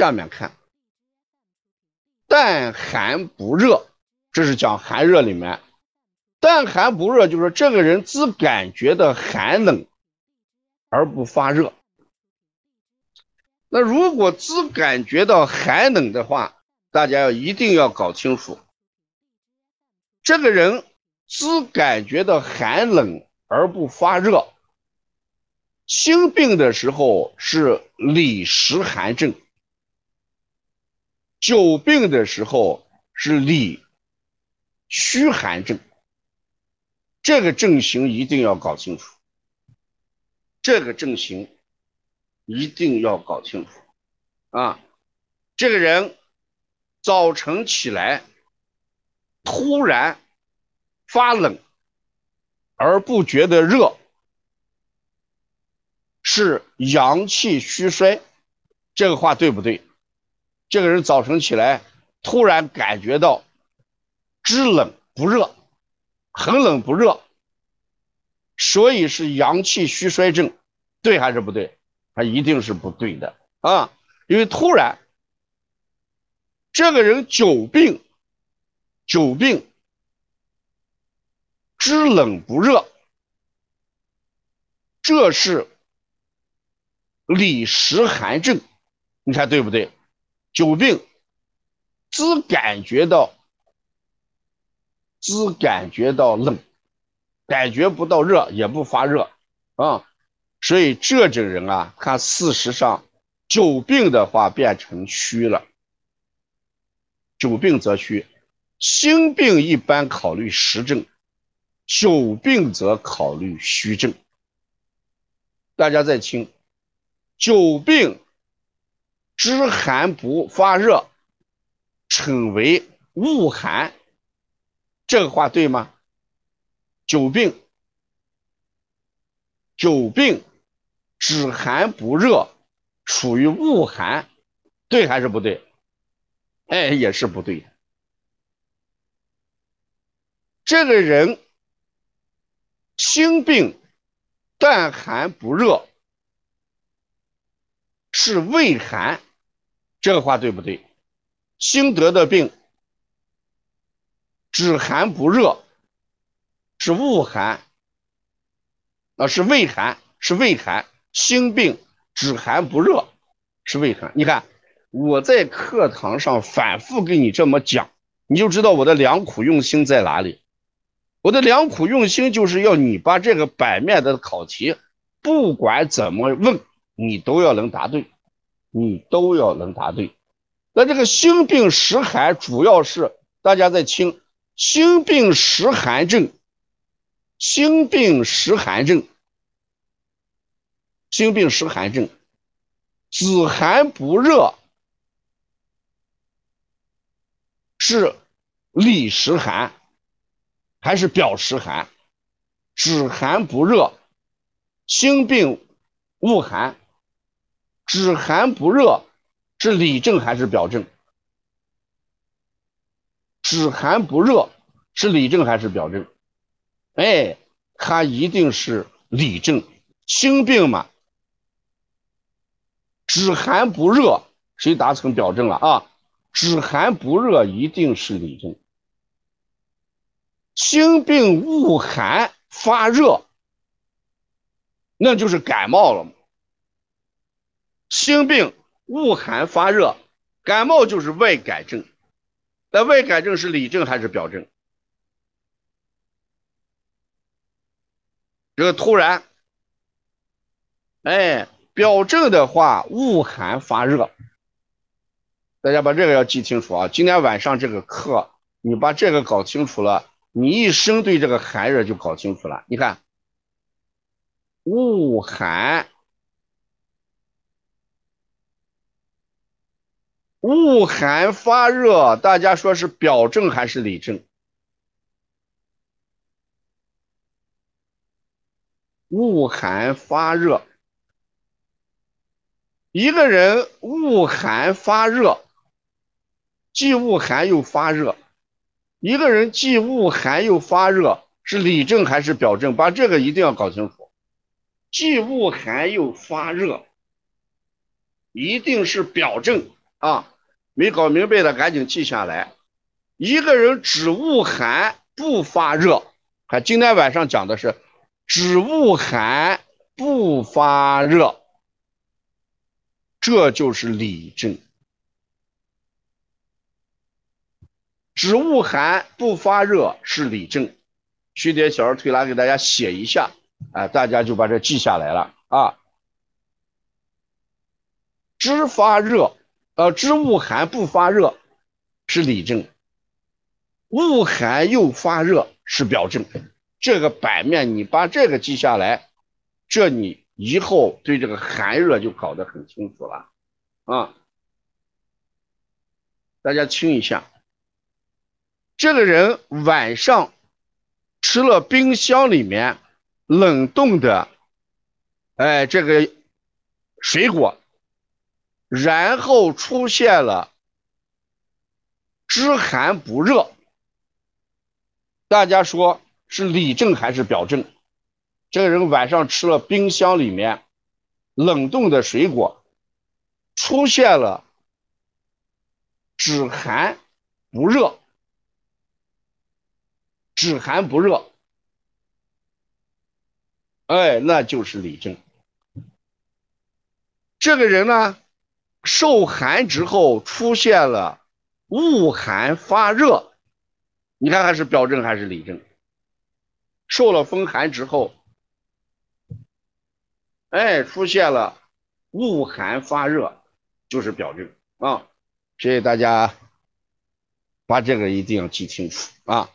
下面看，但寒不热，这是讲寒热里面，但寒不热，就是这个人只感觉到寒冷而不发热。那如果只感觉到寒冷的话，大家要一定要搞清楚，这个人只感觉到寒冷而不发热。心病的时候是里实寒症，久病的时候是里虚寒症。这个症型一定要搞清楚，这个症型。一定要搞清楚啊！这个人早晨起来突然发冷而不觉得热，是阳气虚衰。这个话对不对？这个人早晨起来突然感觉到知冷不热，很冷不热，所以是阳气虚衰症，对还是不对？他一定是不对的啊！因为突然，这个人久病，久病，知冷不热，这是里实寒症，你看对不对？久病，只感觉到，只感觉到冷，感觉不到热，也不发热啊。所以这种人啊，他事实上久病的话变成虚了。久病则虚，心病一般考虑实症，久病则考虑虚症。大家再听，久病知寒不发热，称为恶寒，这个话对吗？久病，久病。只寒不热，属于恶寒，对还是不对？哎，也是不对的。这个人心病，但寒不热，是胃寒，这个话对不对？心得的病，只寒不热，是恶寒，啊，是胃寒，是胃寒。心病只寒不热，是胃寒。你看我在课堂上反复跟你这么讲，你就知道我的良苦用心在哪里。我的良苦用心就是要你把这个版面的考题，不管怎么问，你都要能答对，你都要能答对。那这个心病实寒，主要是大家在听心病实寒症，心病实寒症。心病实寒症，子寒不热，是里实寒还是表实寒？止寒不热，心病恶寒，止寒不热是里症还是表症？止寒不热是里症还是表症？哎，它一定是里症，心病嘛。止寒不热，谁达成表证了啊？止寒不热一定是里症。心病恶寒发热，那就是感冒了嘛心病恶寒发热，感冒就是外感症。那外感症是里症还是表症？这个突然，哎。表症的话，恶寒发热，大家把这个要记清楚啊！今天晚上这个课，你把这个搞清楚了，你一生对这个寒热就搞清楚了。你看，恶寒，恶寒发热，大家说是表症还是里症？恶寒发热。一个人恶寒发热，既恶寒又发热。一个人既恶寒又发热，是里症还是表症？把这个一定要搞清楚。既恶寒又发热，一定是表症，啊，没搞明白的赶紧记下来。一个人只恶寒不发热，看今天晚上讲的是只恶寒不发热，这就是里症。只恶寒不发热是里症，徐点小儿推拿给大家写一下，啊，大家就把这记下来了啊。只发热，呃，知恶寒不发热是里症，恶寒又发热是表症。这个版面你把这个记下来，这你以后对这个寒热就搞得很清楚了啊。大家听一下，这个人晚上吃了冰箱里面冷冻的，哎，这个水果。然后出现了知寒不热，大家说是里症还是表症？这个人晚上吃了冰箱里面冷冻的水果，出现了止寒不热，止寒不热，哎，那就是里症。这个人呢？受寒之后出现了恶寒发热，你看看是表症还是里症？受了风寒之后，哎，出现了恶寒发热，就是表症啊！所以大家，把这个一定要记清楚啊！